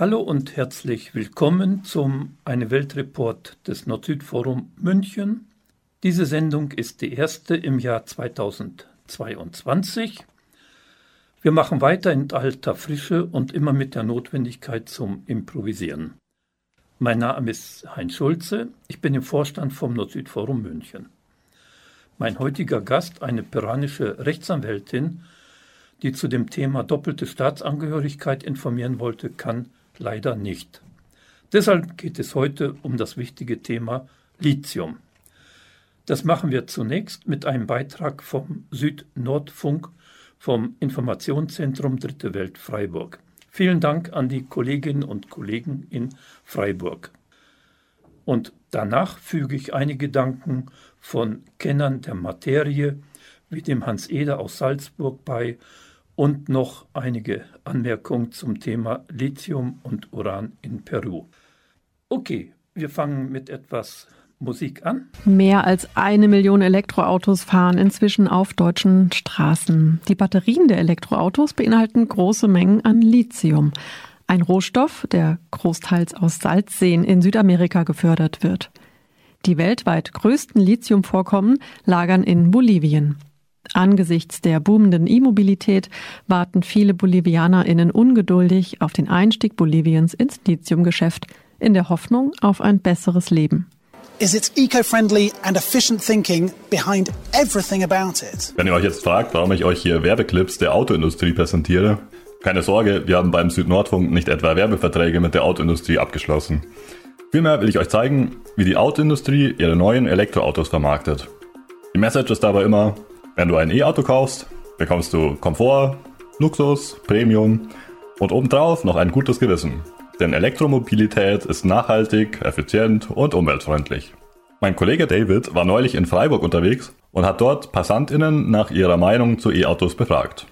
Hallo und herzlich willkommen zum Eine Weltreport des Nord-Süd-Forum München. Diese Sendung ist die erste im Jahr 2022. Wir machen weiter in alter Frische und immer mit der Notwendigkeit zum Improvisieren. Mein Name ist Heinz Schulze, ich bin im Vorstand vom Nord-Süd-Forum München. Mein heutiger Gast, eine peranische Rechtsanwältin, die zu dem Thema doppelte Staatsangehörigkeit informieren wollte, kann leider nicht. Deshalb geht es heute um das wichtige Thema Lithium. Das machen wir zunächst mit einem Beitrag vom Süd-Nordfunk vom Informationszentrum Dritte Welt Freiburg. Vielen Dank an die Kolleginnen und Kollegen in Freiburg. Und danach füge ich einige Gedanken von Kennern der Materie wie dem Hans Eder aus Salzburg bei und noch einige Anmerkungen zum Thema Lithium und Uran in Peru. Okay, wir fangen mit etwas Musik an. Mehr als eine Million Elektroautos fahren inzwischen auf deutschen Straßen. Die Batterien der Elektroautos beinhalten große Mengen an Lithium, ein Rohstoff, der großteils aus Salzseen in Südamerika gefördert wird. Die weltweit größten Lithiumvorkommen lagern in Bolivien. Angesichts der boomenden E-Mobilität warten viele BolivianerInnen ungeduldig auf den Einstieg Boliviens ins Lithiumgeschäft in der Hoffnung auf ein besseres Leben. Is its eco-friendly and efficient thinking behind everything about it? Wenn ihr euch jetzt fragt, warum ich euch hier Werbeclips der Autoindustrie präsentiere, keine Sorge, wir haben beim Südnordfunk nicht etwa Werbeverträge mit der Autoindustrie abgeschlossen. Vielmehr will ich euch zeigen, wie die Autoindustrie ihre neuen Elektroautos vermarktet. Die Message ist dabei immer, wenn du ein E-Auto kaufst, bekommst du Komfort, Luxus, Premium und obendrauf noch ein gutes Gewissen. Denn Elektromobilität ist nachhaltig, effizient und umweltfreundlich. Mein Kollege David war neulich in Freiburg unterwegs und hat dort PassantInnen nach ihrer Meinung zu E-Autos befragt.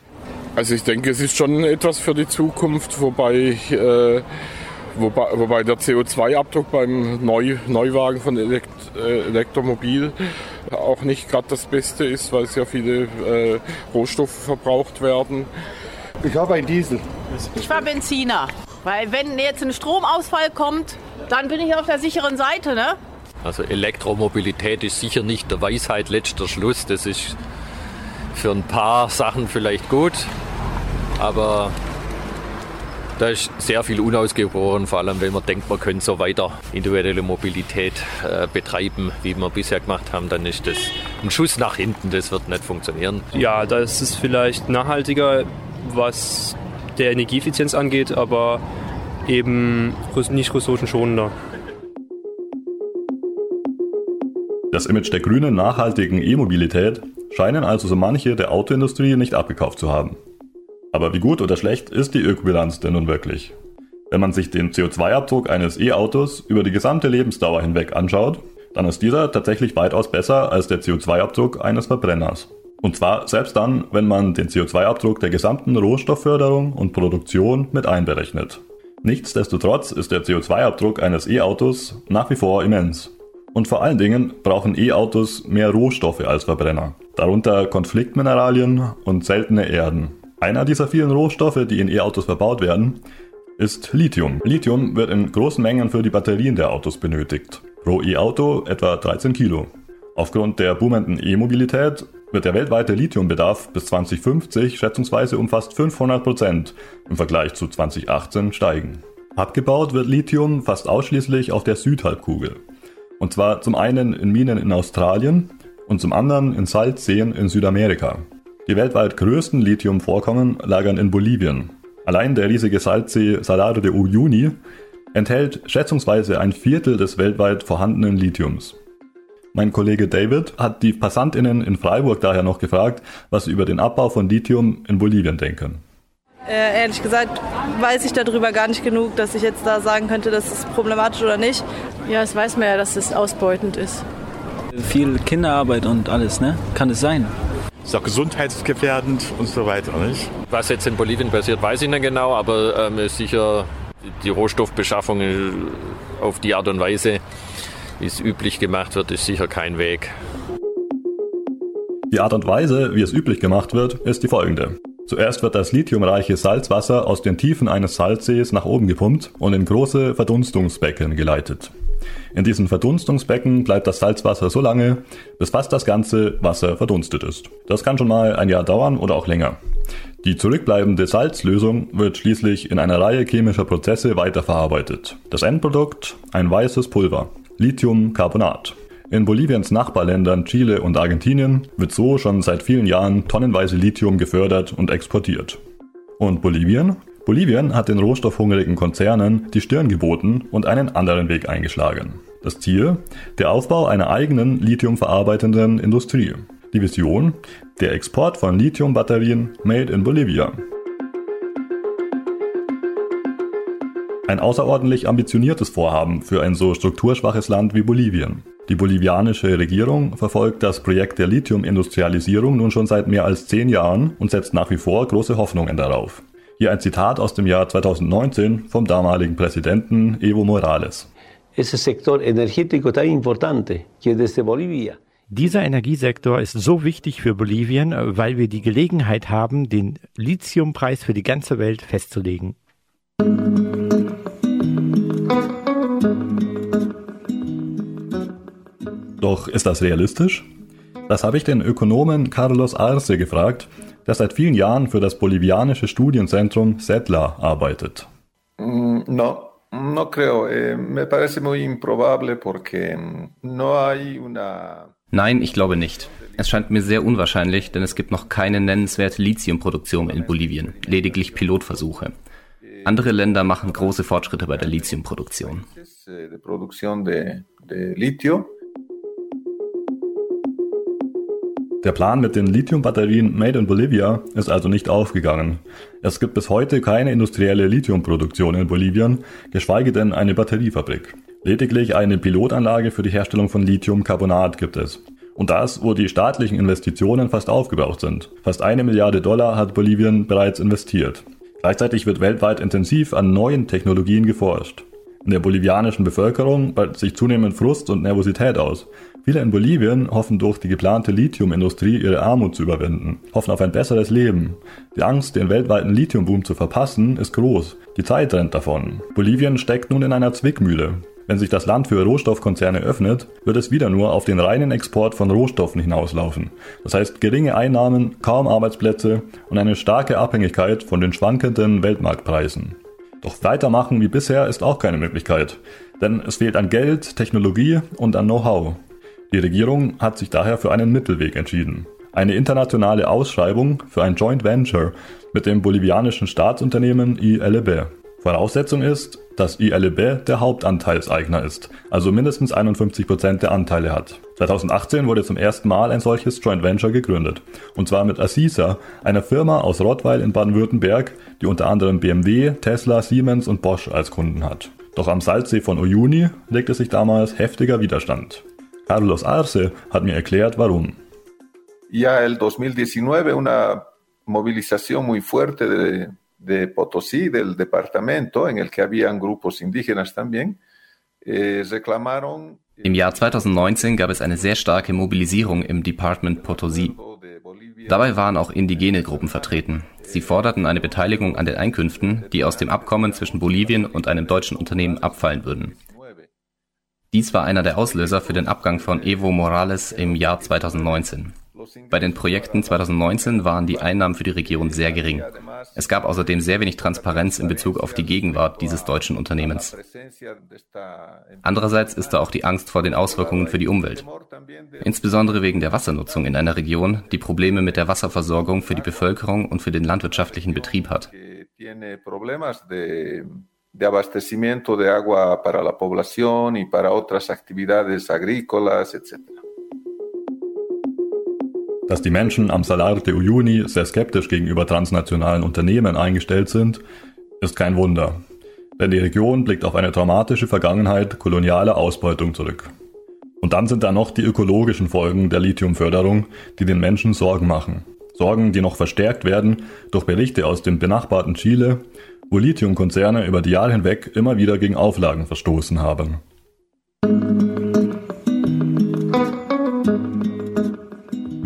Also ich denke, es ist schon etwas für die Zukunft, wobei äh, Wobei, wobei der CO2-Abdruck beim Neu, Neuwagen von Elekt, äh, Elektromobil auch nicht gerade das Beste ist, weil sehr viele äh, Rohstoffe verbraucht werden. Ich habe ein Diesel. Ich war Benziner, weil wenn jetzt ein Stromausfall kommt, dann bin ich auf der sicheren Seite, ne? Also Elektromobilität ist sicher nicht der Weisheit letzter Schluss. Das ist für ein paar Sachen vielleicht gut, aber da ist sehr viel unausgegoren, vor allem wenn man denkt, man könnte so weiter individuelle Mobilität äh, betreiben, wie wir bisher gemacht haben, dann ist das ein Schuss nach hinten, das wird nicht funktionieren. Ja, da ist es vielleicht nachhaltiger, was der Energieeffizienz angeht, aber eben nicht ressourcenschonender. Das Image der grünen, nachhaltigen E-Mobilität scheinen also so manche der Autoindustrie nicht abgekauft zu haben. Aber wie gut oder schlecht ist die Ökobilanz denn nun wirklich? Wenn man sich den CO2-Abdruck eines E-Autos über die gesamte Lebensdauer hinweg anschaut, dann ist dieser tatsächlich weitaus besser als der CO2-Abdruck eines Verbrenners. Und zwar selbst dann, wenn man den CO2-Abdruck der gesamten Rohstoffförderung und Produktion mit einberechnet. Nichtsdestotrotz ist der CO2-Abdruck eines E-Autos nach wie vor immens. Und vor allen Dingen brauchen E-Autos mehr Rohstoffe als Verbrenner, darunter Konfliktmineralien und seltene Erden. Einer dieser vielen Rohstoffe, die in E-Autos verbaut werden, ist Lithium. Lithium wird in großen Mengen für die Batterien der Autos benötigt. Pro E-Auto etwa 13 Kilo. Aufgrund der boomenden E-Mobilität wird der weltweite Lithiumbedarf bis 2050 schätzungsweise um fast 500 Prozent im Vergleich zu 2018 steigen. Abgebaut wird Lithium fast ausschließlich auf der Südhalbkugel. Und zwar zum einen in Minen in Australien und zum anderen in Salzseen in Südamerika. Die weltweit größten Lithiumvorkommen lagern in Bolivien. Allein der riesige Salzsee Salar de Uyuni enthält schätzungsweise ein Viertel des weltweit vorhandenen Lithiums. Mein Kollege David hat die PassantInnen in Freiburg daher noch gefragt, was sie über den Abbau von Lithium in Bolivien denken. Äh, ehrlich gesagt weiß ich darüber gar nicht genug, dass ich jetzt da sagen könnte, das ist problematisch oder nicht. Ja, das weiß man ja, dass es ausbeutend ist. Viel Kinderarbeit und alles, ne? Kann es sein? Ist auch gesundheitsgefährdend und so weiter. Nicht? Was jetzt in Bolivien passiert, weiß ich nicht genau, aber ähm, sicher die Rohstoffbeschaffung auf die Art und Weise, wie es üblich gemacht wird, ist sicher kein Weg. Die Art und Weise, wie es üblich gemacht wird, ist die folgende. Zuerst wird das lithiumreiche Salzwasser aus den Tiefen eines Salzsees nach oben gepumpt und in große Verdunstungsbecken geleitet. In diesen Verdunstungsbecken bleibt das Salzwasser so lange, bis fast das ganze Wasser verdunstet ist. Das kann schon mal ein Jahr dauern oder auch länger. Die zurückbleibende Salzlösung wird schließlich in einer Reihe chemischer Prozesse weiterverarbeitet. Das Endprodukt ein weißes Pulver, Lithiumcarbonat. In Boliviens Nachbarländern Chile und Argentinien wird so schon seit vielen Jahren tonnenweise Lithium gefördert und exportiert. Und Bolivien? Bolivien hat den rohstoffhungrigen Konzernen die Stirn geboten und einen anderen Weg eingeschlagen. Das Ziel? Der Aufbau einer eigenen lithiumverarbeitenden Industrie. Die Vision? Der Export von Lithiumbatterien made in Bolivia. Ein außerordentlich ambitioniertes Vorhaben für ein so strukturschwaches Land wie Bolivien. Die bolivianische Regierung verfolgt das Projekt der Lithiumindustrialisierung nun schon seit mehr als zehn Jahren und setzt nach wie vor große Hoffnungen darauf. Hier ein Zitat aus dem Jahr 2019 vom damaligen Präsidenten Evo Morales. Dieser Energiesektor ist so wichtig für Bolivien, weil wir die Gelegenheit haben, den Lithiumpreis für die ganze Welt festzulegen. Doch ist das realistisch? Das habe ich den Ökonomen Carlos Arce gefragt, der seit vielen Jahren für das bolivianische Studienzentrum SETLA arbeitet. Mm, no, no creo. Eh, me parece muy improbable porque no hay una Nein, ich glaube nicht. Es scheint mir sehr unwahrscheinlich, denn es gibt noch keine nennenswerte Lithiumproduktion in Bolivien, lediglich Pilotversuche. Andere Länder machen große Fortschritte bei der Lithiumproduktion. Der Plan mit den Lithiumbatterien Made in Bolivia ist also nicht aufgegangen. Es gibt bis heute keine industrielle Lithiumproduktion in Bolivien, geschweige denn eine Batteriefabrik. Lediglich eine Pilotanlage für die Herstellung von Lithiumcarbonat gibt es. Und das, wo die staatlichen Investitionen fast aufgebraucht sind. Fast eine Milliarde Dollar hat Bolivien bereits investiert. Gleichzeitig wird weltweit intensiv an neuen Technologien geforscht. In der bolivianischen Bevölkerung breitet sich zunehmend Frust und Nervosität aus. Viele in Bolivien hoffen durch die geplante Lithiumindustrie ihre Armut zu überwinden, hoffen auf ein besseres Leben. Die Angst, den weltweiten Lithiumboom zu verpassen, ist groß. Die Zeit rennt davon. Bolivien steckt nun in einer Zwickmühle. Wenn sich das Land für Rohstoffkonzerne öffnet, wird es wieder nur auf den reinen Export von Rohstoffen hinauslaufen. Das heißt geringe Einnahmen, kaum Arbeitsplätze und eine starke Abhängigkeit von den schwankenden Weltmarktpreisen. Doch weitermachen wie bisher ist auch keine Möglichkeit, denn es fehlt an Geld, Technologie und an Know-how. Die Regierung hat sich daher für einen Mittelweg entschieden. Eine internationale Ausschreibung für ein Joint Venture mit dem bolivianischen Staatsunternehmen ILB. Voraussetzung ist, dass ILB der Hauptanteilseigner ist, also mindestens 51 Prozent der Anteile hat. 2018 wurde zum ersten Mal ein solches Joint Venture gegründet. Und zwar mit Assisa, einer Firma aus Rottweil in Baden-Württemberg, die unter anderem BMW, Tesla, Siemens und Bosch als Kunden hat. Doch am Salzsee von Uyuni legte sich damals heftiger Widerstand. Carlos Arce hat mir erklärt, warum. Ja, el 2019 una movilización muy fuerte de, de Potosí, del departamento, en el que habían grupos indígenas también, eh, reclamaron im Jahr 2019 gab es eine sehr starke Mobilisierung im Department Potosí. Dabei waren auch indigene Gruppen vertreten. Sie forderten eine Beteiligung an den Einkünften, die aus dem Abkommen zwischen Bolivien und einem deutschen Unternehmen abfallen würden. Dies war einer der Auslöser für den Abgang von Evo Morales im Jahr 2019. Bei den Projekten 2019 waren die Einnahmen für die Region sehr gering. Es gab außerdem sehr wenig Transparenz in Bezug auf die Gegenwart dieses deutschen Unternehmens. Andererseits ist da auch die Angst vor den Auswirkungen für die Umwelt. Insbesondere wegen der Wassernutzung in einer Region, die Probleme mit der Wasserversorgung für die Bevölkerung und für den landwirtschaftlichen Betrieb hat de abastecimiento de agua para la población y para otras actividades agrícolas, etc. Dass die Menschen am Salar de Uyuni sehr skeptisch gegenüber transnationalen Unternehmen eingestellt sind, ist kein Wunder. Denn die Region blickt auf eine traumatische Vergangenheit kolonialer Ausbeutung zurück. Und dann sind da noch die ökologischen Folgen der Lithiumförderung, die den Menschen Sorgen machen. Sorgen, die noch verstärkt werden durch Berichte aus dem benachbarten Chile wo Lithiumkonzerne über die Jahre hinweg immer wieder gegen Auflagen verstoßen haben.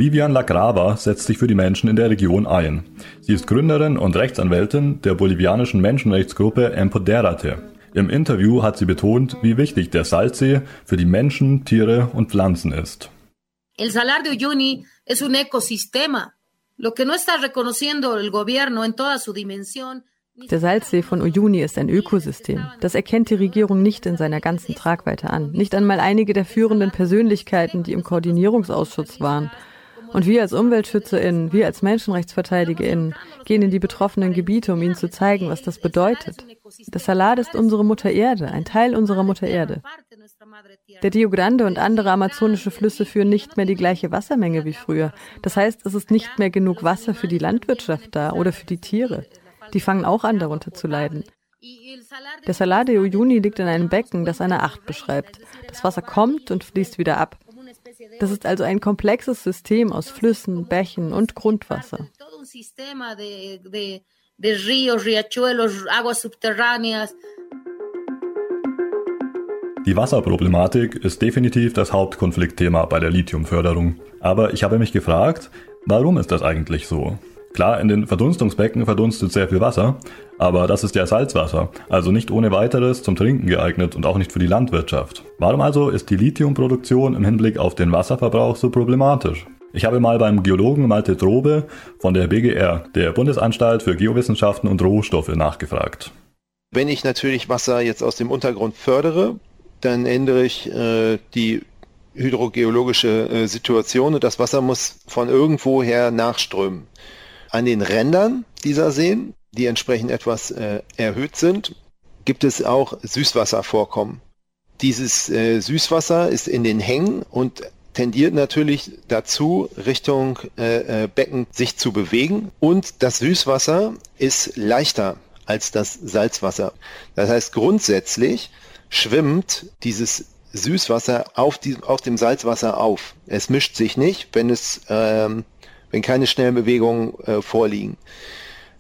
Vivian Lacrava setzt sich für die Menschen in der Region ein. Sie ist Gründerin und Rechtsanwältin der bolivianischen Menschenrechtsgruppe Empoderate. Im Interview hat sie betont, wie wichtig der Salzsee für die Menschen, Tiere und Pflanzen ist. El Salar de Uyuni es un ecosistema. Lo que no está reconociendo el gobierno en toda su dimensión der Salzsee von Uyuni ist ein Ökosystem. Das erkennt die Regierung nicht in seiner ganzen Tragweite an. Nicht einmal einige der führenden Persönlichkeiten, die im Koordinierungsausschuss waren. Und wir als UmweltschützerInnen, wir als MenschenrechtsverteidigerInnen gehen in die betroffenen Gebiete, um ihnen zu zeigen, was das bedeutet. Das Salat ist unsere Mutter Erde, ein Teil unserer Mutter Erde. Der Rio Grande und andere amazonische Flüsse führen nicht mehr die gleiche Wassermenge wie früher. Das heißt, es ist nicht mehr genug Wasser für die Landwirtschaft da oder für die Tiere. Die fangen auch an, darunter zu leiden. Der Salar de Uyuni liegt in einem Becken, das eine Acht beschreibt. Das Wasser kommt und fließt wieder ab. Das ist also ein komplexes System aus Flüssen, Bächen und Grundwasser. Die Wasserproblematik ist definitiv das Hauptkonfliktthema bei der Lithiumförderung. Aber ich habe mich gefragt, warum ist das eigentlich so? Klar, in den Verdunstungsbecken verdunstet sehr viel Wasser, aber das ist ja Salzwasser, also nicht ohne weiteres zum Trinken geeignet und auch nicht für die Landwirtschaft. Warum also ist die Lithiumproduktion im Hinblick auf den Wasserverbrauch so problematisch? Ich habe mal beim Geologen Malte Drobe von der BGR, der Bundesanstalt für Geowissenschaften und Rohstoffe, nachgefragt. Wenn ich natürlich Wasser jetzt aus dem Untergrund fördere, dann ändere ich äh, die hydrogeologische äh, Situation und das Wasser muss von irgendwoher nachströmen. An den Rändern dieser Seen, die entsprechend etwas äh, erhöht sind, gibt es auch Süßwasservorkommen. Dieses äh, Süßwasser ist in den Hängen und tendiert natürlich dazu, Richtung äh, äh, Becken sich zu bewegen. Und das Süßwasser ist leichter als das Salzwasser. Das heißt, grundsätzlich schwimmt dieses Süßwasser auf, die, auf dem Salzwasser auf. Es mischt sich nicht, wenn es ähm, wenn keine schnellen Bewegungen äh, vorliegen.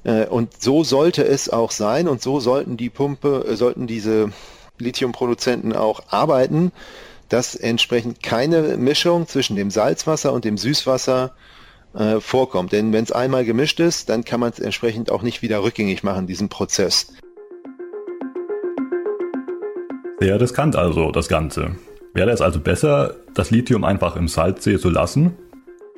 Äh, und so sollte es auch sein und so sollten die Pumpe, äh, sollten diese Lithiumproduzenten auch arbeiten, dass entsprechend keine Mischung zwischen dem Salzwasser und dem Süßwasser äh, vorkommt. Denn wenn es einmal gemischt ist, dann kann man es entsprechend auch nicht wieder rückgängig machen, diesen Prozess. Sehr riskant also das Ganze. Wäre es also besser, das Lithium einfach im Salzsee zu lassen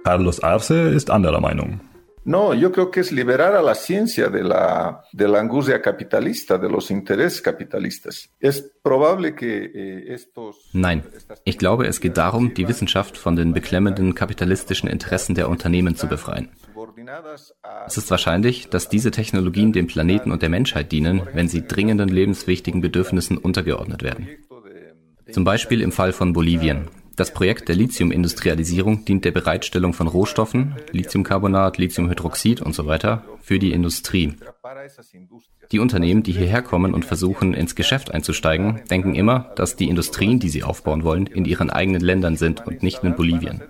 Carlos Arce ist anderer Meinung. No, yo creo que es liberar a la ciencia de la, de la angustia capitalista, de los intereses capitalistas. Es probable que eh, estos. Nein, ich glaube, es geht darum, die Wissenschaft von den beklemmenden kapitalistischen Interessen der Unternehmen zu befreien. Es ist wahrscheinlich, dass diese Technologien dem Planeten und der Menschheit dienen, wenn sie dringenden lebenswichtigen Bedürfnissen untergeordnet werden. Zum Beispiel im Fall von Bolivien. Das Projekt der Lithiumindustrialisierung dient der Bereitstellung von Rohstoffen, Lithiumcarbonat, Lithiumhydroxid und so weiter, für die Industrie. Die Unternehmen, die hierher kommen und versuchen, ins Geschäft einzusteigen, denken immer, dass die Industrien, die sie aufbauen wollen, in ihren eigenen Ländern sind und nicht in Bolivien.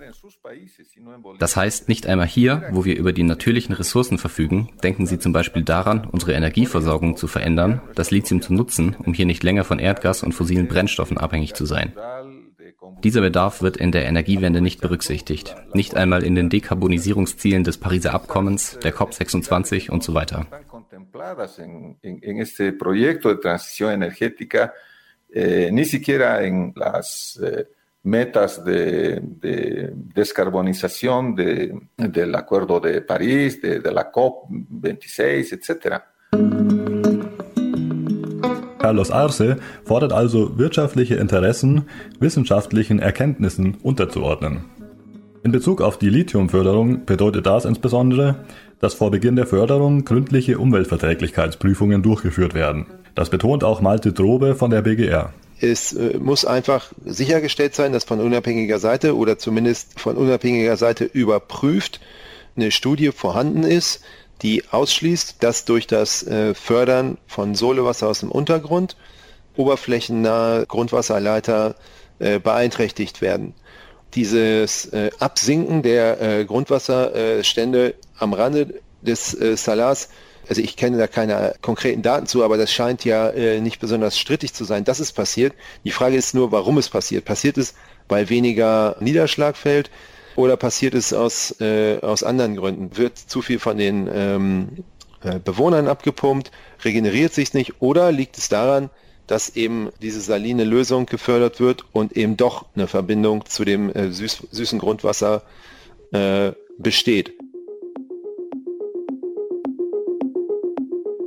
Das heißt, nicht einmal hier, wo wir über die natürlichen Ressourcen verfügen, denken sie zum Beispiel daran, unsere Energieversorgung zu verändern, das Lithium zu nutzen, um hier nicht länger von Erdgas und fossilen Brennstoffen abhängig zu sein. Dieser Bedarf wird in der Energiewende nicht berücksichtigt, nicht einmal in den Dekarbonisierungszielen des Pariser Abkommens, der COP26 und so weiter. Eh, eh, metas de, de descarbonización de, del Acuerdo de París, de, de la COP26, etcétera. Carlos Arce fordert also wirtschaftliche Interessen wissenschaftlichen Erkenntnissen unterzuordnen. In Bezug auf die Lithiumförderung bedeutet das insbesondere, dass vor Beginn der Förderung gründliche Umweltverträglichkeitsprüfungen durchgeführt werden. Das betont auch Malte Drobe von der BGR. Es äh, muss einfach sichergestellt sein, dass von unabhängiger Seite oder zumindest von unabhängiger Seite überprüft eine Studie vorhanden ist, die ausschließt, dass durch das äh, Fördern von Solewasser aus dem Untergrund oberflächennahe Grundwasserleiter äh, beeinträchtigt werden. Dieses äh, Absinken der Grundwasserstände am Rande des Salars, also ich kenne da keine konkreten Daten zu, aber das scheint ja nicht besonders strittig zu sein, dass es passiert. Die Frage ist nur, warum es passiert. Passiert es, weil weniger Niederschlag fällt? Oder passiert es aus, äh, aus anderen Gründen? Wird zu viel von den ähm, äh, Bewohnern abgepumpt, regeneriert sich nicht oder liegt es daran, dass eben diese saline Lösung gefördert wird und eben doch eine Verbindung zu dem äh, süß, süßen Grundwasser äh, besteht.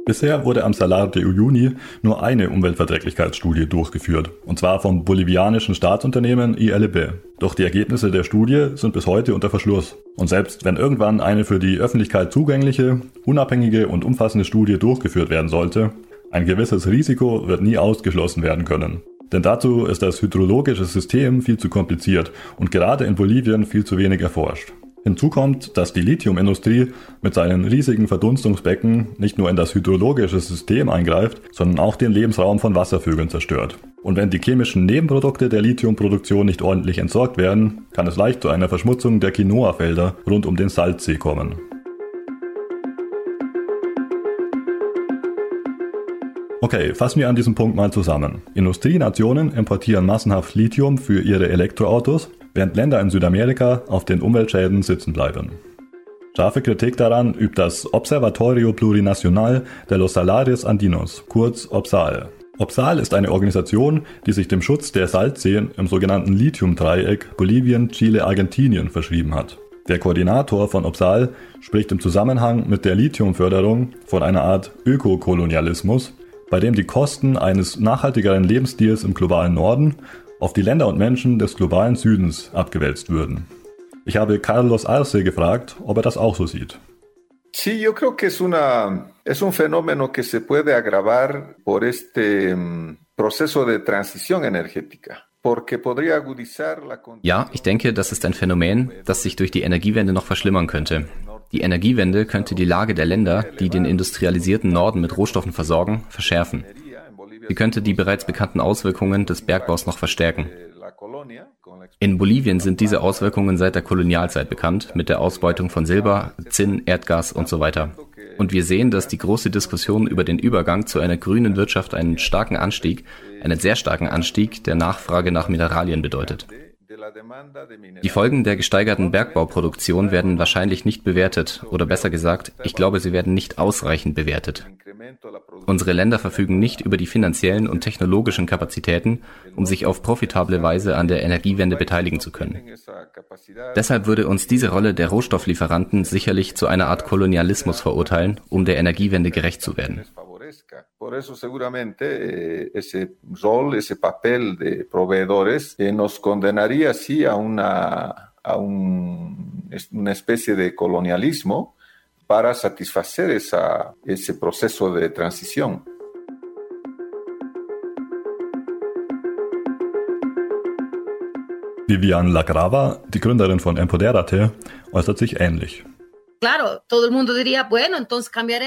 Bisher wurde am Salar de Uyuni nur eine Umweltverträglichkeitsstudie durchgeführt, und zwar vom bolivianischen Staatsunternehmen ILB. Doch die Ergebnisse der Studie sind bis heute unter Verschluss. Und selbst wenn irgendwann eine für die Öffentlichkeit zugängliche, unabhängige und umfassende Studie durchgeführt werden sollte, ein gewisses Risiko wird nie ausgeschlossen werden können. Denn dazu ist das hydrologische System viel zu kompliziert und gerade in Bolivien viel zu wenig erforscht. Hinzu kommt, dass die Lithiumindustrie mit seinen riesigen Verdunstungsbecken nicht nur in das hydrologische System eingreift, sondern auch den Lebensraum von Wasservögeln zerstört. Und wenn die chemischen Nebenprodukte der Lithiumproduktion nicht ordentlich entsorgt werden, kann es leicht zu einer Verschmutzung der Quinoa-Felder rund um den Salzsee kommen. Okay, fassen wir an diesem Punkt mal zusammen. Industrienationen importieren massenhaft Lithium für ihre Elektroautos, während Länder in Südamerika auf den Umweltschäden sitzen bleiben. Scharfe Kritik daran übt das Observatorio Plurinacional de los Salares Andinos, kurz OPSAL. OPSAL ist eine Organisation, die sich dem Schutz der Salzseen im sogenannten Lithium-Dreieck Bolivien, Chile, Argentinien verschrieben hat. Der Koordinator von OPSAL spricht im Zusammenhang mit der Lithiumförderung von einer Art Ökokolonialismus, bei dem die Kosten eines nachhaltigeren Lebensstils im globalen Norden auf die Länder und Menschen des globalen Südens abgewälzt würden. Ich habe Carlos Arce gefragt, ob er das auch so sieht. Sí, yo creo que es, una, es un fenómeno que se puede agravar por este um, proceso de transición energética. Ja, ich denke, das ist ein Phänomen, das sich durch die Energiewende noch verschlimmern könnte. Die Energiewende könnte die Lage der Länder, die den industrialisierten Norden mit Rohstoffen versorgen, verschärfen. Sie könnte die bereits bekannten Auswirkungen des Bergbaus noch verstärken. In Bolivien sind diese Auswirkungen seit der Kolonialzeit bekannt, mit der Ausbeutung von Silber, Zinn, Erdgas und so weiter. Und wir sehen, dass die große Diskussion über den Übergang zu einer grünen Wirtschaft einen starken Anstieg, einen sehr starken Anstieg der Nachfrage nach Mineralien bedeutet. Die Folgen der gesteigerten Bergbauproduktion werden wahrscheinlich nicht bewertet, oder besser gesagt, ich glaube, sie werden nicht ausreichend bewertet. Unsere Länder verfügen nicht über die finanziellen und technologischen Kapazitäten, um sich auf profitable Weise an der Energiewende beteiligen zu können. Deshalb würde uns diese Rolle der Rohstofflieferanten sicherlich zu einer Art Kolonialismus verurteilen, um der Energiewende gerecht zu werden. Por eso seguramente eh, ese rol, ese papel de proveedores eh, nos condenaría sí a una, a un, una especie de colonialismo para satisfacer esa, ese proceso de transición. Vivian Lagrava, die Gründerin von Empoderate, äußert sich ähnlich.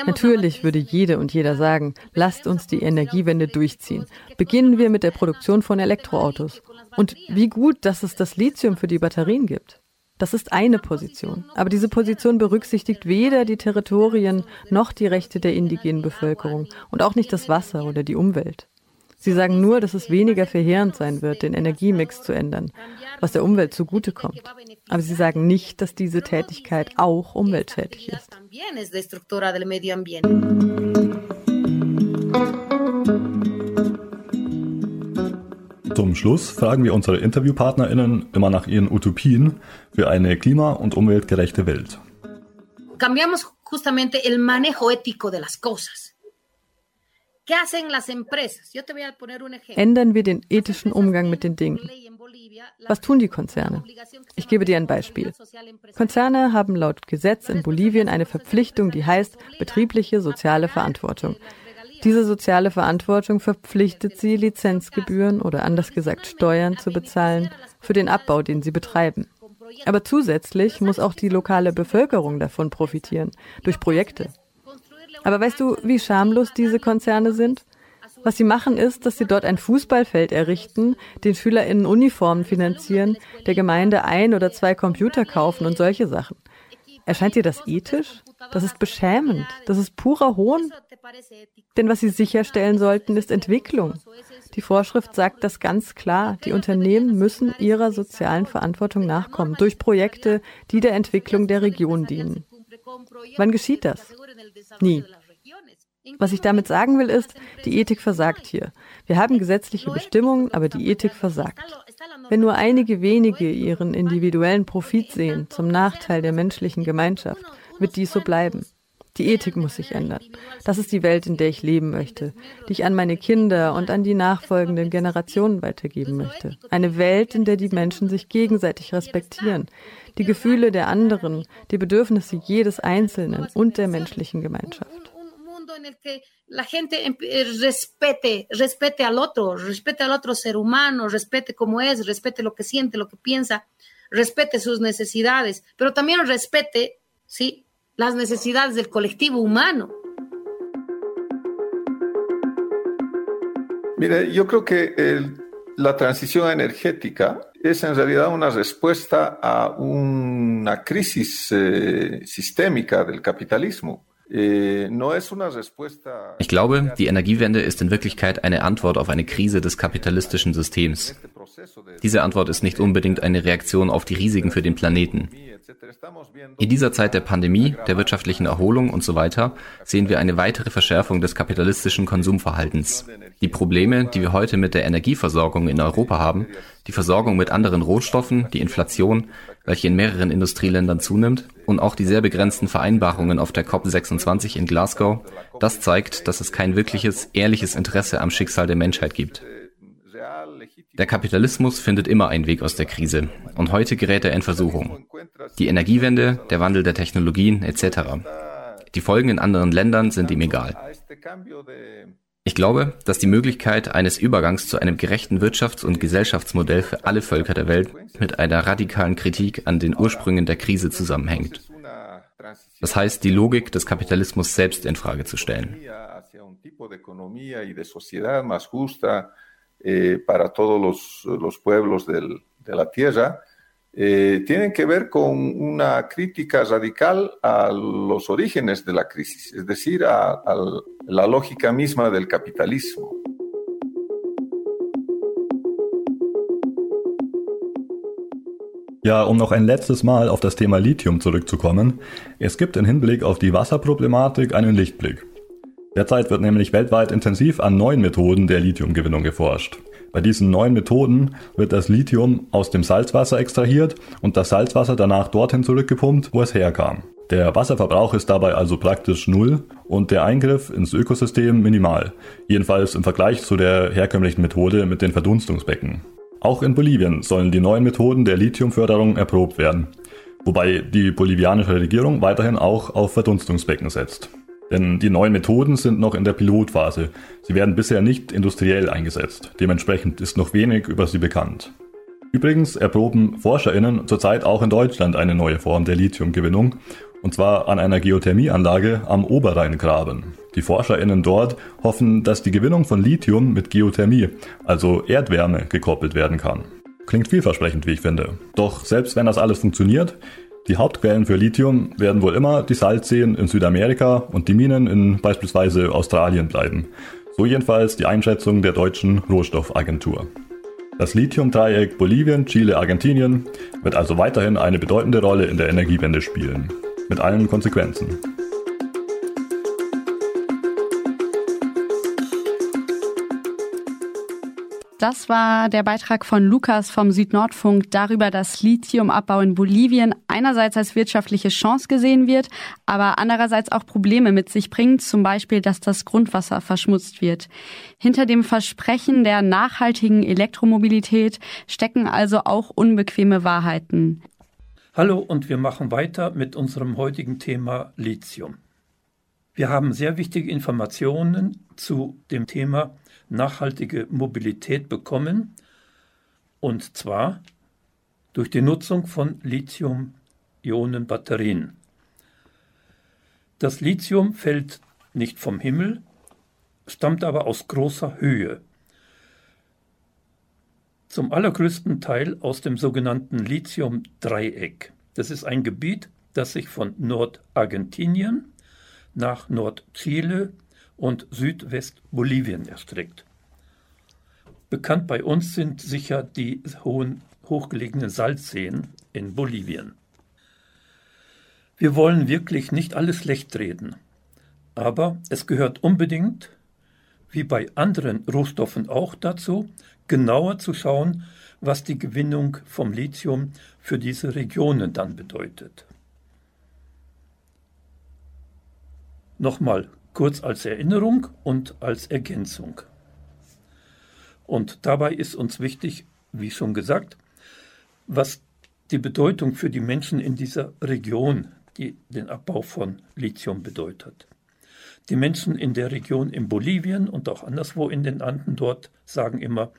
Natürlich würde jede und jeder sagen, lasst uns die Energiewende durchziehen. Beginnen wir mit der Produktion von Elektroautos. Und wie gut, dass es das Lithium für die Batterien gibt. Das ist eine Position. Aber diese Position berücksichtigt weder die Territorien noch die Rechte der indigenen Bevölkerung und auch nicht das Wasser oder die Umwelt. Sie sagen nur, dass es weniger verheerend sein wird, den Energiemix zu ändern, was der Umwelt zugutekommt. Aber sie sagen nicht, dass diese Tätigkeit auch umweltschädlich ist. Zum Schluss fragen wir unsere InterviewpartnerInnen immer nach ihren Utopien für eine klima- und umweltgerechte Welt. Cambiamos justamente el manejo ético de las cosas. Ändern wir den ethischen Umgang mit den Dingen. Was tun die Konzerne? Ich gebe dir ein Beispiel. Konzerne haben laut Gesetz in Bolivien eine Verpflichtung, die heißt betriebliche soziale Verantwortung. Diese soziale Verantwortung verpflichtet sie, Lizenzgebühren oder anders gesagt Steuern zu bezahlen für den Abbau, den sie betreiben. Aber zusätzlich muss auch die lokale Bevölkerung davon profitieren, durch Projekte. Aber weißt du, wie schamlos diese Konzerne sind? Was sie machen ist, dass sie dort ein Fußballfeld errichten, den SchülerInnen Uniformen finanzieren, der Gemeinde ein oder zwei Computer kaufen und solche Sachen. Erscheint dir das ethisch? Das ist beschämend. Das ist purer Hohn. Denn was sie sicherstellen sollten, ist Entwicklung. Die Vorschrift sagt das ganz klar. Die Unternehmen müssen ihrer sozialen Verantwortung nachkommen durch Projekte, die der Entwicklung der Region dienen. Wann geschieht das? Nie. Was ich damit sagen will, ist, die Ethik versagt hier. Wir haben gesetzliche Bestimmungen, aber die Ethik versagt. Wenn nur einige wenige ihren individuellen Profit sehen, zum Nachteil der menschlichen Gemeinschaft, wird dies so bleiben. Die Ethik muss sich ändern. Das ist die Welt, in der ich leben möchte, die ich an meine Kinder und an die nachfolgenden Generationen weitergeben möchte. Eine Welt, in der die Menschen sich gegenseitig respektieren, die Gefühle der anderen, die Bedürfnisse jedes Einzelnen und der menschlichen Gemeinschaft. en el que la gente eh, respete, respete al otro, respete al otro ser humano, respete cómo es, respete lo que siente, lo que piensa, respete sus necesidades, pero también respete, sí, las necesidades del colectivo humano. Mire, yo creo que el, la transición energética es en realidad una respuesta a una crisis eh, sistémica del capitalismo. Eh, ich glaube, die Energiewende ist in Wirklichkeit eine Antwort auf eine Krise des kapitalistischen Systems. Diese Antwort ist nicht unbedingt eine Reaktion auf die Risiken für den Planeten. In dieser Zeit der Pandemie, der wirtschaftlichen Erholung und so weiter sehen wir eine weitere Verschärfung des kapitalistischen Konsumverhaltens. Die Probleme, die wir heute mit der Energieversorgung in Europa haben, die Versorgung mit anderen Rohstoffen, die Inflation, welche in mehreren Industrieländern zunimmt, und auch die sehr begrenzten Vereinbarungen auf der COP26 in Glasgow, das zeigt, dass es kein wirkliches, ehrliches Interesse am Schicksal der Menschheit gibt. Der Kapitalismus findet immer einen Weg aus der Krise und heute gerät er in Versuchung. Die Energiewende, der Wandel der Technologien etc. Die Folgen in anderen Ländern sind ihm egal. Ich glaube, dass die Möglichkeit eines Übergangs zu einem gerechten Wirtschafts- und Gesellschaftsmodell für alle Völker der Welt mit einer radikalen Kritik an den Ursprüngen der Krise zusammenhängt. Das heißt, die Logik des Kapitalismus selbst in Frage zu stellen. Eh, eh, tienen que ver con una crítica radical a los orígenes de la crisis, es decir, a, a la lógica misma del capitalismo. Ja, um noch ein letztes Mal auf das Thema Lithium zurückzukommen. Es gibt im Hinblick auf die Wasserproblematik einen Lichtblick. Derzeit wird nämlich weltweit intensiv an neuen Methoden der Lithiumgewinnung geforscht. Bei diesen neuen Methoden wird das Lithium aus dem Salzwasser extrahiert und das Salzwasser danach dorthin zurückgepumpt, wo es herkam. Der Wasserverbrauch ist dabei also praktisch null und der Eingriff ins Ökosystem minimal, jedenfalls im Vergleich zu der herkömmlichen Methode mit den Verdunstungsbecken. Auch in Bolivien sollen die neuen Methoden der Lithiumförderung erprobt werden, wobei die bolivianische Regierung weiterhin auch auf Verdunstungsbecken setzt. Denn die neuen Methoden sind noch in der Pilotphase. Sie werden bisher nicht industriell eingesetzt. Dementsprechend ist noch wenig über sie bekannt. Übrigens erproben ForscherInnen zurzeit auch in Deutschland eine neue Form der Lithiumgewinnung, und zwar an einer Geothermieanlage am Oberrheingraben. Die ForscherInnen dort hoffen, dass die Gewinnung von Lithium mit Geothermie, also Erdwärme, gekoppelt werden kann. Klingt vielversprechend, wie ich finde. Doch selbst wenn das alles funktioniert, die Hauptquellen für Lithium werden wohl immer die Salzseen in Südamerika und die Minen in beispielsweise Australien bleiben. So jedenfalls die Einschätzung der deutschen Rohstoffagentur. Das Lithiumdreieck Bolivien, Chile, Argentinien wird also weiterhin eine bedeutende Rolle in der Energiewende spielen. Mit allen Konsequenzen. Das war der Beitrag von Lukas vom Südnordfunk darüber, dass Lithiumabbau in Bolivien einerseits als wirtschaftliche Chance gesehen wird, aber andererseits auch Probleme mit sich bringt, zum Beispiel, dass das Grundwasser verschmutzt wird. Hinter dem Versprechen der nachhaltigen Elektromobilität stecken also auch unbequeme Wahrheiten. Hallo und wir machen weiter mit unserem heutigen Thema Lithium. Wir haben sehr wichtige Informationen zu dem Thema nachhaltige Mobilität bekommen, und zwar durch die Nutzung von Lithium-Ionen-Batterien. Das Lithium fällt nicht vom Himmel, stammt aber aus großer Höhe. Zum allergrößten Teil aus dem sogenannten Lithium-Dreieck. Das ist ein Gebiet, das sich von Nordargentinien nach Nordchile und Südwestbolivien erstreckt. Bekannt bei uns sind sicher die hohen, hochgelegenen Salzseen in Bolivien. Wir wollen wirklich nicht alles schlecht reden, aber es gehört unbedingt, wie bei anderen Rohstoffen auch dazu, genauer zu schauen, was die Gewinnung vom Lithium für diese Regionen dann bedeutet. Nochmal kurz als Erinnerung und als Ergänzung. Und dabei ist uns wichtig, wie schon gesagt, was die Bedeutung für die Menschen in dieser Region, die den Abbau von Lithium bedeutet. Die Menschen in der Region in Bolivien und auch anderswo in den Anden dort sagen immer,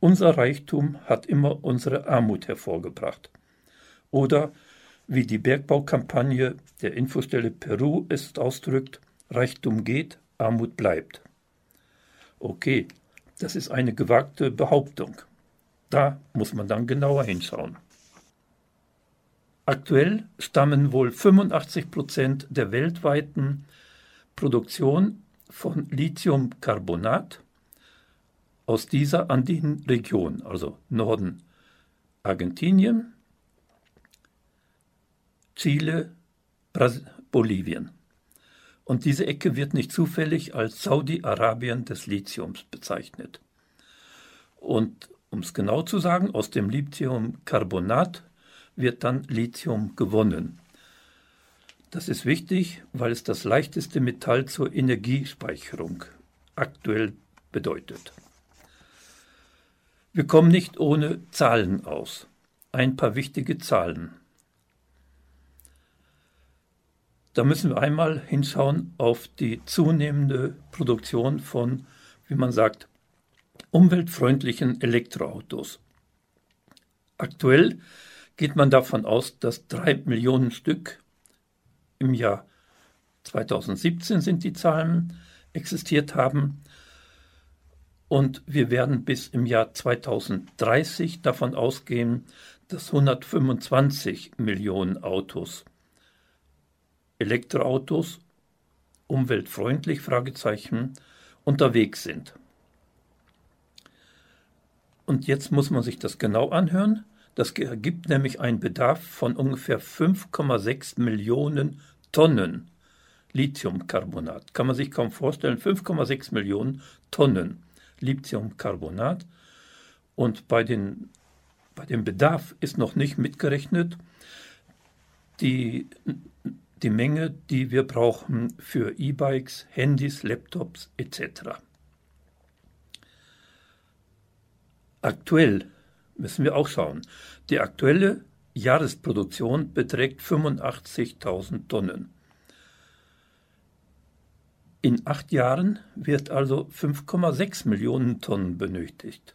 unser Reichtum hat immer unsere Armut hervorgebracht. Oder wie die Bergbaukampagne der Infostelle Peru es ausdrückt, Reichtum geht, Armut bleibt. Okay, das ist eine gewagte Behauptung. Da muss man dann genauer hinschauen. Aktuell stammen wohl 85 Prozent der weltweiten Produktion von Lithiumcarbonat aus dieser Andenregion, also Norden Argentinien, Chile, Bras Bolivien. Und diese Ecke wird nicht zufällig als Saudi-Arabien des Lithiums bezeichnet. Und um es genau zu sagen, aus dem Lithiumcarbonat wird dann Lithium gewonnen. Das ist wichtig, weil es das leichteste Metall zur Energiespeicherung aktuell bedeutet. Wir kommen nicht ohne Zahlen aus. Ein paar wichtige Zahlen. Da müssen wir einmal hinschauen auf die zunehmende Produktion von, wie man sagt, umweltfreundlichen Elektroautos. Aktuell geht man davon aus, dass drei Millionen Stück im Jahr 2017 sind die Zahlen existiert haben. Und wir werden bis im Jahr 2030 davon ausgehen, dass 125 Millionen Autos Elektroautos, umweltfreundlich, unterwegs sind. Und jetzt muss man sich das genau anhören. Das ergibt nämlich einen Bedarf von ungefähr 5,6 Millionen Tonnen Lithiumcarbonat. Kann man sich kaum vorstellen, 5,6 Millionen Tonnen Lithiumcarbonat. Und bei, den, bei dem Bedarf ist noch nicht mitgerechnet die die Menge, die wir brauchen für E-Bikes, Handys, Laptops etc. Aktuell müssen wir auch schauen. Die aktuelle Jahresproduktion beträgt 85.000 Tonnen. In acht Jahren wird also 5,6 Millionen Tonnen benötigt.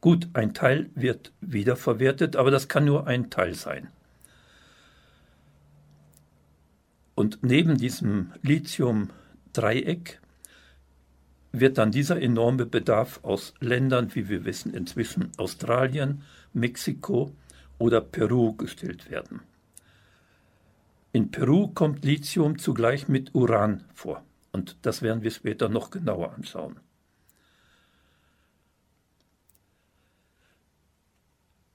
Gut, ein Teil wird wiederverwertet, aber das kann nur ein Teil sein. Und neben diesem Lithium-Dreieck wird dann dieser enorme Bedarf aus Ländern, wie wir wissen, inzwischen Australien, Mexiko oder Peru gestellt werden. In Peru kommt Lithium zugleich mit Uran vor und das werden wir später noch genauer anschauen.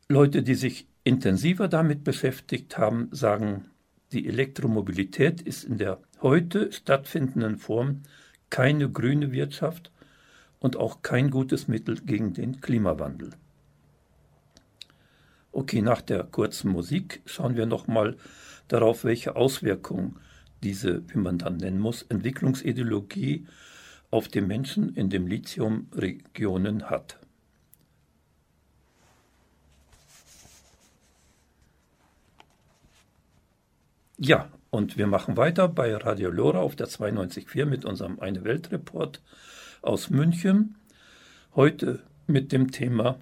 Leute, die sich intensiver damit beschäftigt haben, sagen, die Elektromobilität ist in der heute stattfindenden Form keine grüne Wirtschaft und auch kein gutes Mittel gegen den Klimawandel. Okay, nach der kurzen Musik schauen wir nochmal darauf, welche Auswirkungen diese, wie man dann nennen muss, Entwicklungsideologie auf die Menschen in den Lithiumregionen hat. Ja, und wir machen weiter bei Radio Lora auf der 92.4 mit unserem Eine Welt Report aus München. Heute mit dem Thema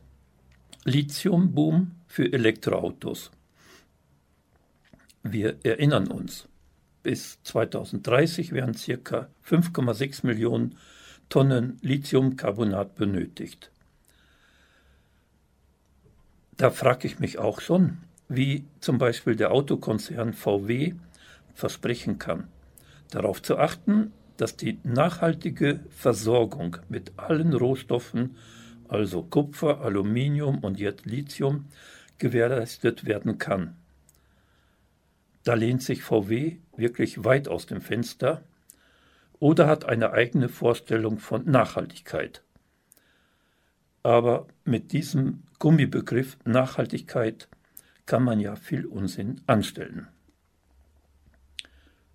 Lithiumboom für Elektroautos. Wir erinnern uns, bis 2030 werden ca. 5,6 Millionen Tonnen Lithiumcarbonat benötigt. Da frage ich mich auch schon, wie zum Beispiel der Autokonzern VW versprechen kann, darauf zu achten, dass die nachhaltige Versorgung mit allen Rohstoffen, also Kupfer, Aluminium und jetzt Lithium, gewährleistet werden kann. Da lehnt sich VW wirklich weit aus dem Fenster oder hat eine eigene Vorstellung von Nachhaltigkeit. Aber mit diesem Gummibegriff Nachhaltigkeit kann man ja viel Unsinn anstellen.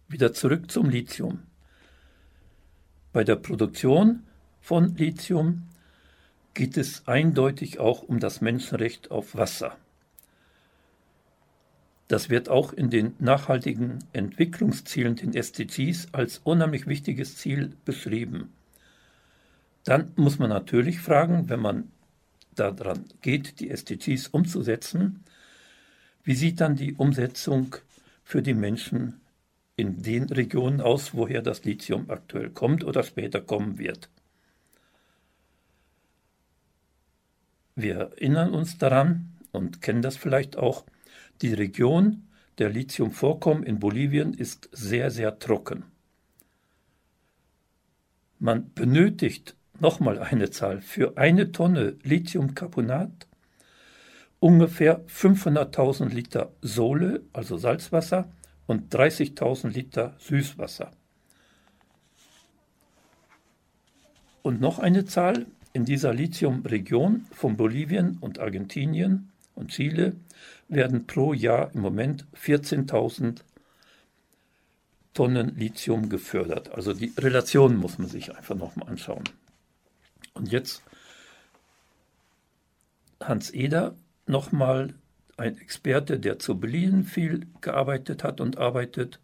Wieder zurück zum Lithium. Bei der Produktion von Lithium geht es eindeutig auch um das Menschenrecht auf Wasser. Das wird auch in den nachhaltigen Entwicklungszielen, den SDGs, als unheimlich wichtiges Ziel beschrieben. Dann muss man natürlich fragen, wenn man daran geht, die SDGs umzusetzen, wie sieht dann die Umsetzung für die Menschen in den Regionen aus, woher das Lithium aktuell kommt oder später kommen wird? Wir erinnern uns daran und kennen das vielleicht auch, die Region der Lithiumvorkommen in Bolivien ist sehr, sehr trocken. Man benötigt nochmal eine Zahl für eine Tonne Lithiumcarbonat ungefähr 500.000 Liter Sohle, also Salzwasser, und 30.000 Liter Süßwasser. Und noch eine Zahl, in dieser Lithiumregion von Bolivien und Argentinien und Chile werden pro Jahr im Moment 14.000 Tonnen Lithium gefördert. Also die Relation muss man sich einfach nochmal anschauen. Und jetzt Hans Eder, nochmal ein Experte, der zu Berlin viel gearbeitet hat und arbeitet.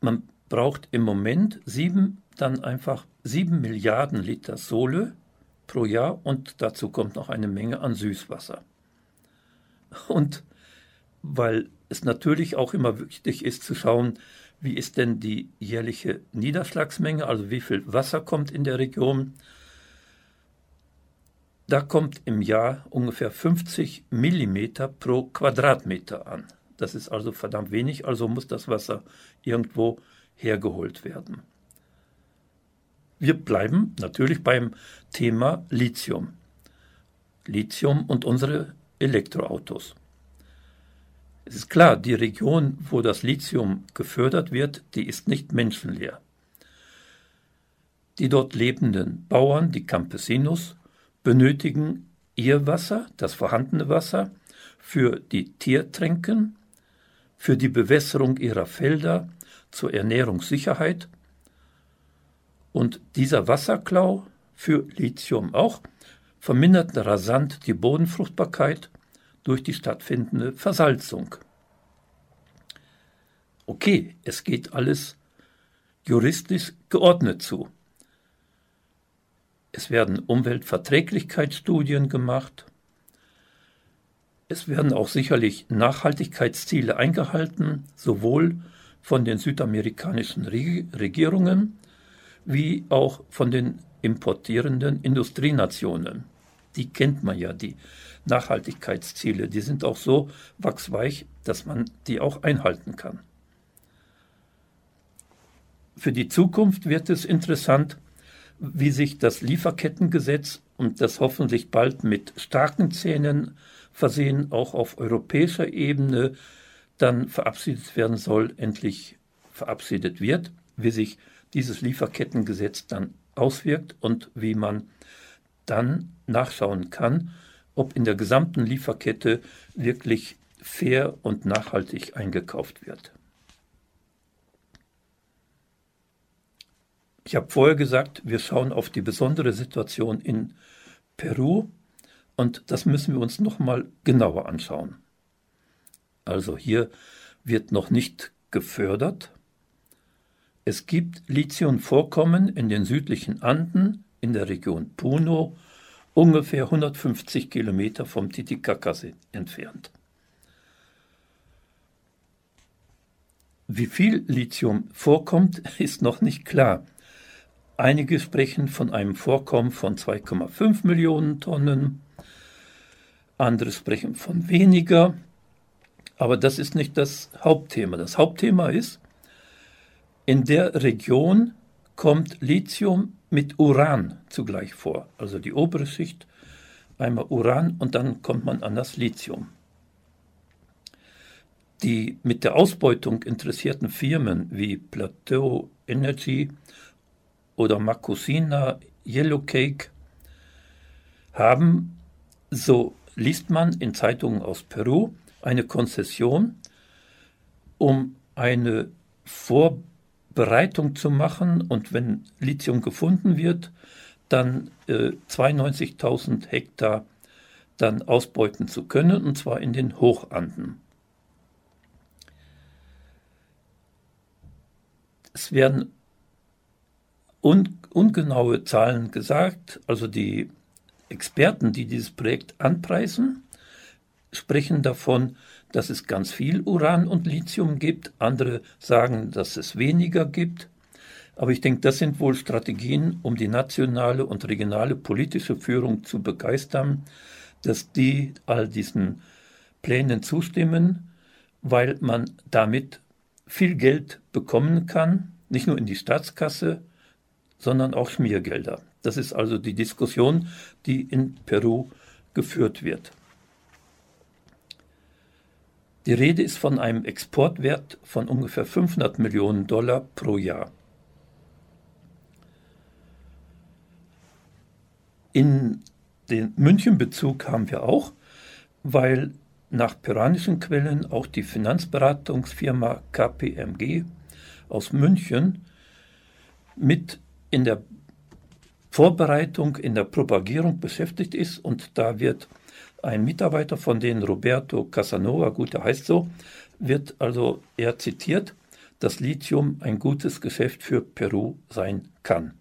Man braucht im Moment sieben, dann einfach sieben Milliarden Liter Sohle pro Jahr und dazu kommt noch eine Menge an Süßwasser. Und weil es natürlich auch immer wichtig ist zu schauen, wie ist denn die jährliche Niederschlagsmenge, also wie viel Wasser kommt in der Region. Da kommt im Jahr ungefähr 50 Millimeter pro Quadratmeter an. Das ist also verdammt wenig, also muss das Wasser irgendwo hergeholt werden. Wir bleiben natürlich beim Thema Lithium. Lithium und unsere Elektroautos. Es ist klar, die Region, wo das Lithium gefördert wird, die ist nicht menschenleer. Die dort lebenden Bauern, die Campesinos, benötigen ihr Wasser, das vorhandene Wasser, für die Tiertränken, für die Bewässerung ihrer Felder, zur Ernährungssicherheit und dieser Wasserklau für Lithium auch vermindert rasant die Bodenfruchtbarkeit durch die stattfindende Versalzung. Okay, es geht alles juristisch geordnet zu. Es werden Umweltverträglichkeitsstudien gemacht. Es werden auch sicherlich Nachhaltigkeitsziele eingehalten, sowohl von den südamerikanischen Regierungen wie auch von den importierenden Industrienationen. Die kennt man ja, die Nachhaltigkeitsziele. Die sind auch so wachsweich, dass man die auch einhalten kann. Für die Zukunft wird es interessant, wie sich das Lieferkettengesetz und das hoffentlich bald mit starken Zähnen versehen auch auf europäischer Ebene dann verabschiedet werden soll, endlich verabschiedet wird, wie sich dieses Lieferkettengesetz dann auswirkt und wie man dann nachschauen kann, ob in der gesamten Lieferkette wirklich fair und nachhaltig eingekauft wird. Ich habe vorher gesagt, wir schauen auf die besondere Situation in Peru und das müssen wir uns noch mal genauer anschauen. Also hier wird noch nicht gefördert, es gibt Lithiumvorkommen in den südlichen Anden in der Region Puno, ungefähr 150 Kilometer vom Titicacasee entfernt. Wie viel Lithium vorkommt, ist noch nicht klar. Einige sprechen von einem Vorkommen von 2,5 Millionen Tonnen, andere sprechen von weniger, aber das ist nicht das Hauptthema. Das Hauptthema ist, in der Region kommt Lithium mit Uran zugleich vor. Also die obere Schicht einmal Uran und dann kommt man an das Lithium. Die mit der Ausbeutung interessierten Firmen wie Plateau Energy oder Makosina Yellowcake haben, so liest man in Zeitungen aus Peru, eine Konzession, um eine Vorbereitung zu machen und wenn Lithium gefunden wird, dann äh, 92.000 Hektar dann ausbeuten zu können, und zwar in den Hochanden. Es werden un ungenaue Zahlen gesagt, also die Experten, die dieses Projekt anpreisen, sprechen davon, dass es ganz viel Uran und Lithium gibt, andere sagen, dass es weniger gibt. Aber ich denke, das sind wohl Strategien, um die nationale und regionale politische Führung zu begeistern, dass die all diesen Plänen zustimmen, weil man damit viel Geld bekommen kann, nicht nur in die Staatskasse, sondern auch Schmiergelder. Das ist also die Diskussion, die in Peru geführt wird. Die Rede ist von einem Exportwert von ungefähr 500 Millionen Dollar pro Jahr. In den München-Bezug haben wir auch, weil nach peruanischen Quellen auch die Finanzberatungsfirma KPMG aus München mit in der Vorbereitung, in der Propagierung beschäftigt ist und da wird ein Mitarbeiter von denen, Roberto Casanova, gut, der heißt so, wird also er zitiert, dass Lithium ein gutes Geschäft für Peru sein kann.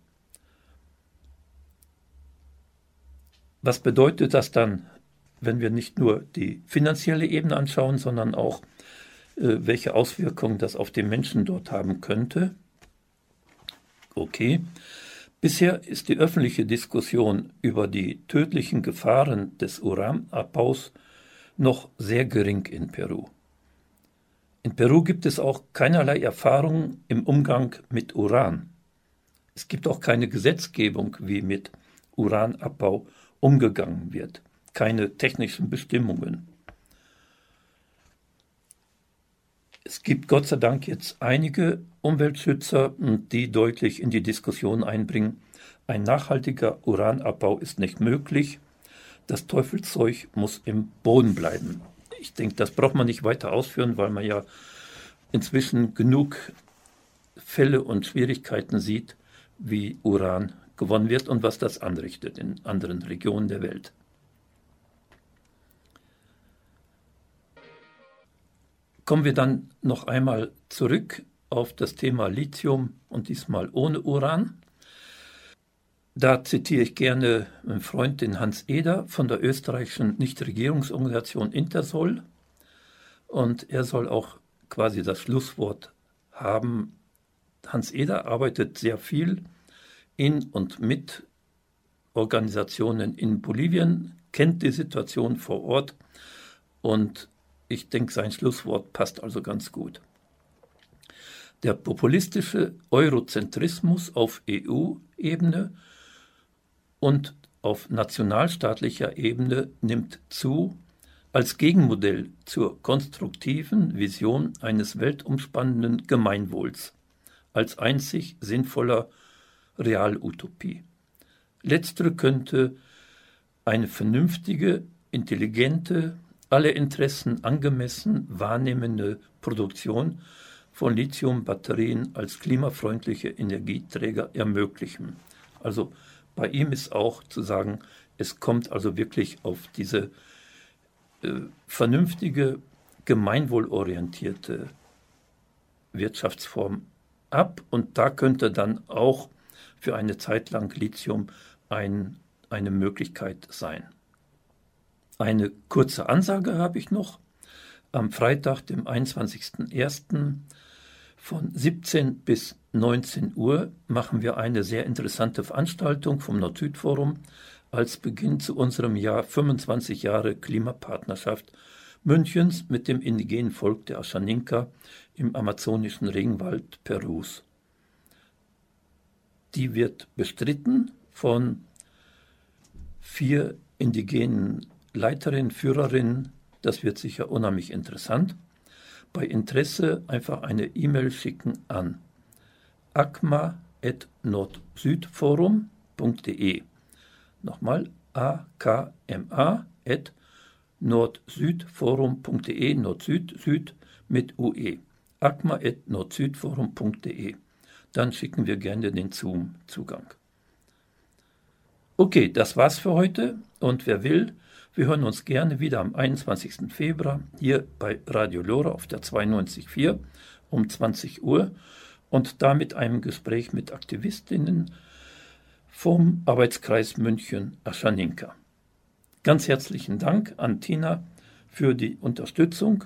Was bedeutet das dann, wenn wir nicht nur die finanzielle Ebene anschauen, sondern auch, äh, welche Auswirkungen das auf den Menschen dort haben könnte? Okay. Bisher ist die öffentliche Diskussion über die tödlichen Gefahren des Uranabbaus noch sehr gering in Peru. In Peru gibt es auch keinerlei Erfahrung im Umgang mit Uran. Es gibt auch keine Gesetzgebung, wie mit Uranabbau umgegangen wird, keine technischen Bestimmungen. Es gibt Gott sei Dank jetzt einige Umweltschützer, die deutlich in die Diskussion einbringen, ein nachhaltiger Uranabbau ist nicht möglich, das Teufelszeug muss im Boden bleiben. Ich denke, das braucht man nicht weiter ausführen, weil man ja inzwischen genug Fälle und Schwierigkeiten sieht, wie Uran gewonnen wird und was das anrichtet in anderen Regionen der Welt. Kommen wir dann noch einmal zurück auf das Thema Lithium und diesmal ohne Uran. Da zitiere ich gerne meinen Freund, den Hans Eder von der österreichischen Nichtregierungsorganisation Intersol. Und er soll auch quasi das Schlusswort haben. Hans Eder arbeitet sehr viel in und mit Organisationen in Bolivien, kennt die Situation vor Ort und ich denke, sein Schlusswort passt also ganz gut. Der populistische Eurozentrismus auf EU-Ebene und auf nationalstaatlicher Ebene nimmt zu als Gegenmodell zur konstruktiven Vision eines weltumspannenden Gemeinwohls, als einzig sinnvoller Realutopie. Letztere könnte eine vernünftige, intelligente, alle Interessen angemessen wahrnehmende Produktion von Lithiumbatterien als klimafreundliche Energieträger ermöglichen. Also bei ihm ist auch zu sagen, es kommt also wirklich auf diese äh, vernünftige, gemeinwohlorientierte Wirtschaftsform ab und da könnte dann auch für eine Zeit lang Lithium ein, eine Möglichkeit sein. Eine kurze Ansage habe ich noch. Am Freitag, dem 21.01. von 17 bis 19 Uhr machen wir eine sehr interessante Veranstaltung vom Nord-Süd-Forum als Beginn zu unserem Jahr 25 Jahre Klimapartnerschaft Münchens mit dem indigenen Volk der Aschaninka im amazonischen Regenwald Perus. Die wird bestritten von vier indigenen Leiterinnen, Führerinnen. Das wird sicher unheimlich interessant. Bei Interesse einfach eine E-Mail schicken an akma.nordsüdforum.de. Nochmal akma at nordsüdforum.de, Nord-Süd, Süd mit UE. akma.nordsüdforum.de. Dann schicken wir gerne den Zoom-Zugang. Okay, das war's für heute und wer will, wir hören uns gerne wieder am 21. Februar hier bei Radio Lora auf der 92.4 um 20 Uhr und da mit einem Gespräch mit Aktivistinnen vom Arbeitskreis München Aschaninka. Ganz herzlichen Dank an Tina für die Unterstützung